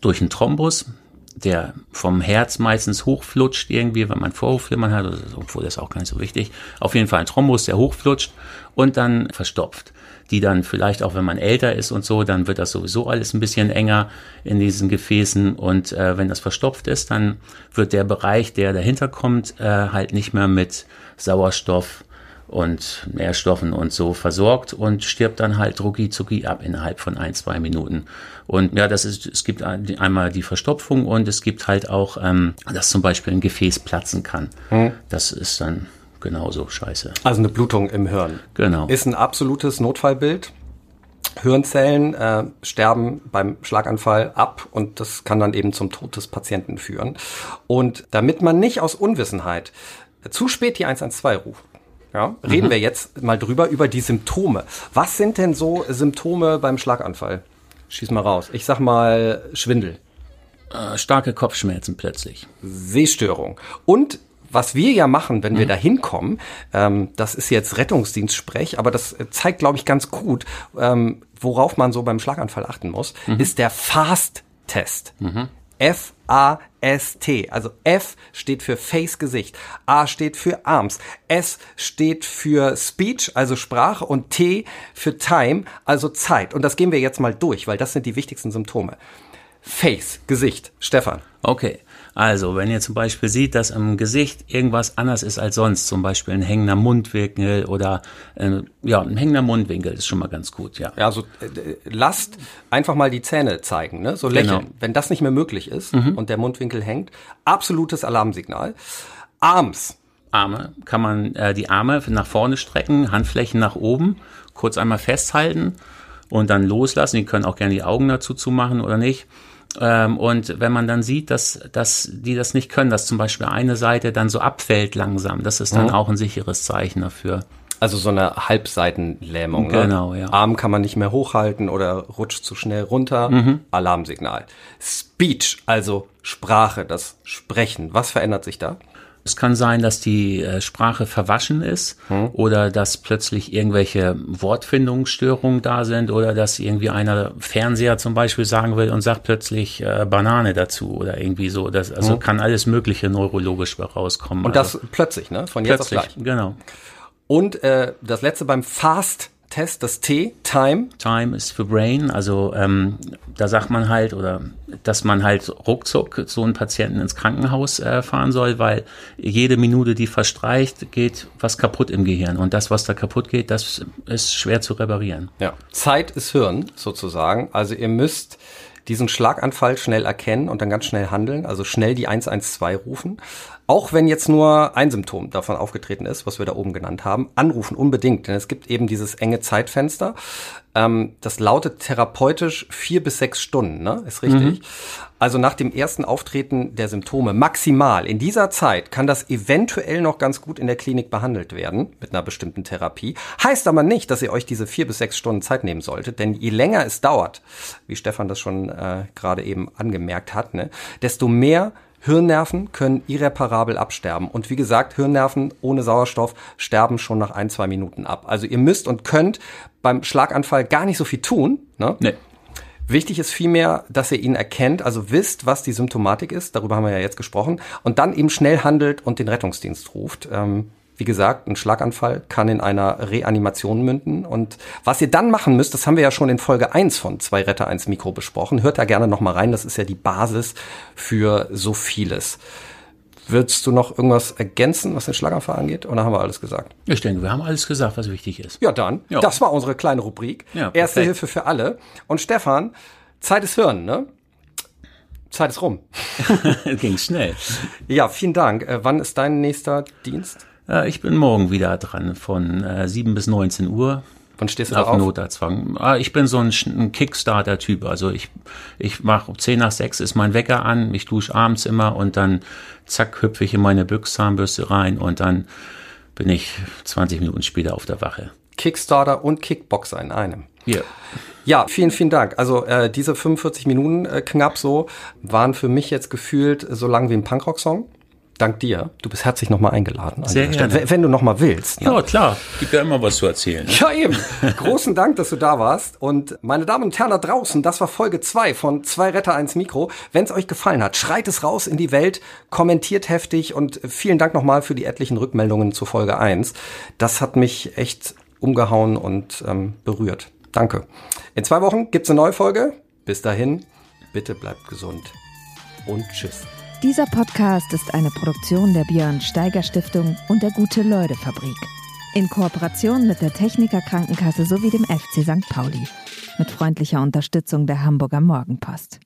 durch einen Thrombus, der vom Herz meistens hochflutscht irgendwie, wenn man Vorhofflimmern hat, obwohl das auch gar nicht so wichtig. Auf jeden Fall ein Thrombus, der hochflutscht und dann verstopft die dann vielleicht auch, wenn man älter ist und so, dann wird das sowieso alles ein bisschen enger in diesen Gefäßen und äh, wenn das verstopft ist, dann wird der Bereich, der dahinter kommt, äh, halt nicht mehr mit Sauerstoff und Nährstoffen und so versorgt und stirbt dann halt rucki zucki ab innerhalb von ein, zwei Minuten. Und ja, das ist, es gibt einmal die Verstopfung und es gibt halt auch, ähm, dass zum Beispiel ein Gefäß platzen kann. Hm. Das ist dann genauso scheiße. Also eine Blutung im Hirn. Genau. Ist ein absolutes Notfallbild. Hirnzellen äh, sterben beim Schlaganfall ab und das kann dann eben zum Tod des Patienten führen. Und damit man nicht aus Unwissenheit zu spät die 112 ruft, ja, reden mhm. wir jetzt mal drüber über die Symptome. Was sind denn so Symptome beim Schlaganfall? Schieß mal raus. Ich sag mal Schwindel. Äh, starke Kopfschmerzen plötzlich. Sehstörung. Und was wir ja machen, wenn wir mhm. da hinkommen, ähm, das ist jetzt Rettungsdienstsprech, aber das zeigt, glaube ich, ganz gut, ähm, worauf man so beim Schlaganfall achten muss, mhm. ist der Fast-Test. Mhm. F-A-S-T. Also F steht für Face Gesicht, A steht für Arms, S steht für Speech, also Sprache und T für Time, also Zeit. Und das gehen wir jetzt mal durch, weil das sind die wichtigsten Symptome. Face, Gesicht, Stefan. Okay. Also, wenn ihr zum Beispiel seht, dass im Gesicht irgendwas anders ist als sonst, zum Beispiel ein hängender Mundwinkel oder äh, ja, ein hängender Mundwinkel ist schon mal ganz gut, ja. Ja, also äh, lasst einfach mal die Zähne zeigen, ne? So lächeln. Genau. Wenn das nicht mehr möglich ist mhm. und der Mundwinkel hängt, absolutes Alarmsignal. Arms. Arme kann man äh, die Arme nach vorne strecken, Handflächen nach oben, kurz einmal festhalten und dann loslassen. Die können auch gerne die Augen dazu zumachen oder nicht. Ähm, und wenn man dann sieht, dass, dass die das nicht können, dass zum Beispiel eine Seite dann so abfällt langsam, das ist dann mhm. auch ein sicheres Zeichen dafür. Also so eine Halbseitenlähmung. Ne? Genau, ja. Arm kann man nicht mehr hochhalten oder rutscht zu schnell runter. Mhm. Alarmsignal. Speech, also Sprache, das Sprechen. Was verändert sich da? Es kann sein, dass die äh, Sprache verwaschen ist hm. oder dass plötzlich irgendwelche Wortfindungsstörungen da sind oder dass irgendwie einer Fernseher zum Beispiel sagen will und sagt plötzlich äh, Banane dazu oder irgendwie so. Das, also hm. kann alles Mögliche neurologisch rauskommen. Und das also, plötzlich, ne? Von jetzt auf gleich. Genau. Und äh, das letzte beim Fast Test, das T, Time. Time ist für Brain, also ähm, da sagt man halt, oder dass man halt ruckzuck so einen Patienten ins Krankenhaus äh, fahren soll, weil jede Minute, die verstreicht, geht was kaputt im Gehirn. Und das, was da kaputt geht, das ist schwer zu reparieren. Ja, Zeit ist Hirn sozusagen. Also ihr müsst diesen Schlaganfall schnell erkennen und dann ganz schnell handeln, also schnell die 112 rufen. Auch wenn jetzt nur ein Symptom davon aufgetreten ist, was wir da oben genannt haben, anrufen unbedingt, denn es gibt eben dieses enge Zeitfenster. Ähm, das lautet therapeutisch vier bis sechs Stunden, ne? Ist richtig. Mhm. Also nach dem ersten Auftreten der Symptome maximal. In dieser Zeit kann das eventuell noch ganz gut in der Klinik behandelt werden mit einer bestimmten Therapie. Heißt aber nicht, dass ihr euch diese vier bis sechs Stunden Zeit nehmen solltet, denn je länger es dauert, wie Stefan das schon äh, gerade eben angemerkt hat, ne, desto mehr Hirnnerven können irreparabel absterben. Und wie gesagt, Hirnnerven ohne Sauerstoff sterben schon nach ein, zwei Minuten ab. Also ihr müsst und könnt beim Schlaganfall gar nicht so viel tun. Ne? Nee. Wichtig ist vielmehr, dass ihr ihn erkennt, also wisst, was die Symptomatik ist, darüber haben wir ja jetzt gesprochen, und dann eben schnell handelt und den Rettungsdienst ruft. Ähm, wie gesagt, ein Schlaganfall kann in einer Reanimation münden. Und was ihr dann machen müsst, das haben wir ja schon in Folge 1 von Zwei Retter 1 Mikro besprochen. Hört da gerne nochmal rein, das ist ja die Basis für so vieles. Würdest du noch irgendwas ergänzen, was den Schlaganfall angeht? Oder haben wir alles gesagt? Ich denke, wir haben alles gesagt, was wichtig ist. Ja, dann. Ja. Das war unsere kleine Rubrik. Ja, Erste. Hilfe für alle. Und Stefan, Zeit ist Hören, ne? Zeit ist rum. *laughs* Ging schnell. Ja, vielen Dank. Äh, wann ist dein nächster Dienst? Äh, ich bin morgen wieder dran von äh, 7 bis 19 Uhr. Wann stehst du da Auf auf? Notarztwang. Ah, Ich bin so ein, ein Kickstarter-Typ. Also ich, ich mache um 10 nach 6 ist mein Wecker an, ich dusche abends immer und dann zack hüpfe ich in meine Büchszahnbürste rein und dann bin ich 20 Minuten später auf der Wache. Kickstarter und Kickboxer in einem. Hier. Ja, vielen, vielen Dank. Also äh, diese 45 Minuten äh, knapp so waren für mich jetzt gefühlt so lang wie ein Punkrock-Song. Dank dir. Du bist herzlich nochmal eingeladen. Sehr gerne. Wenn- Wenn du nochmal willst. Ne? Ja, klar. Gibt ja immer was zu erzählen. ne? Ja, eben. Großen Dank, dass du da warst. Und meine Damen und Herren da draußen, das war Folge 2 von Zwei Retter, eins Mikro. Wenn es euch gefallen hat, schreit es raus in die Welt, kommentiert heftig und vielen Dank nochmal für die etlichen Rückmeldungen zu Folge 1. Das hat mich echt umgehauen und ähm, berührt. Danke. In zwei Wochen gibt's eine neue Folge. Bis dahin, bitte bleibt gesund. Und tschüss. Dieser Podcast ist eine Produktion der Björn Steiger Stiftung und der Gute-Leute Fabrik. In Kooperation mit der Techniker Krankenkasse sowie dem FC St. Pauli. Mit freundlicher Unterstützung der Hamburger Morgenpost.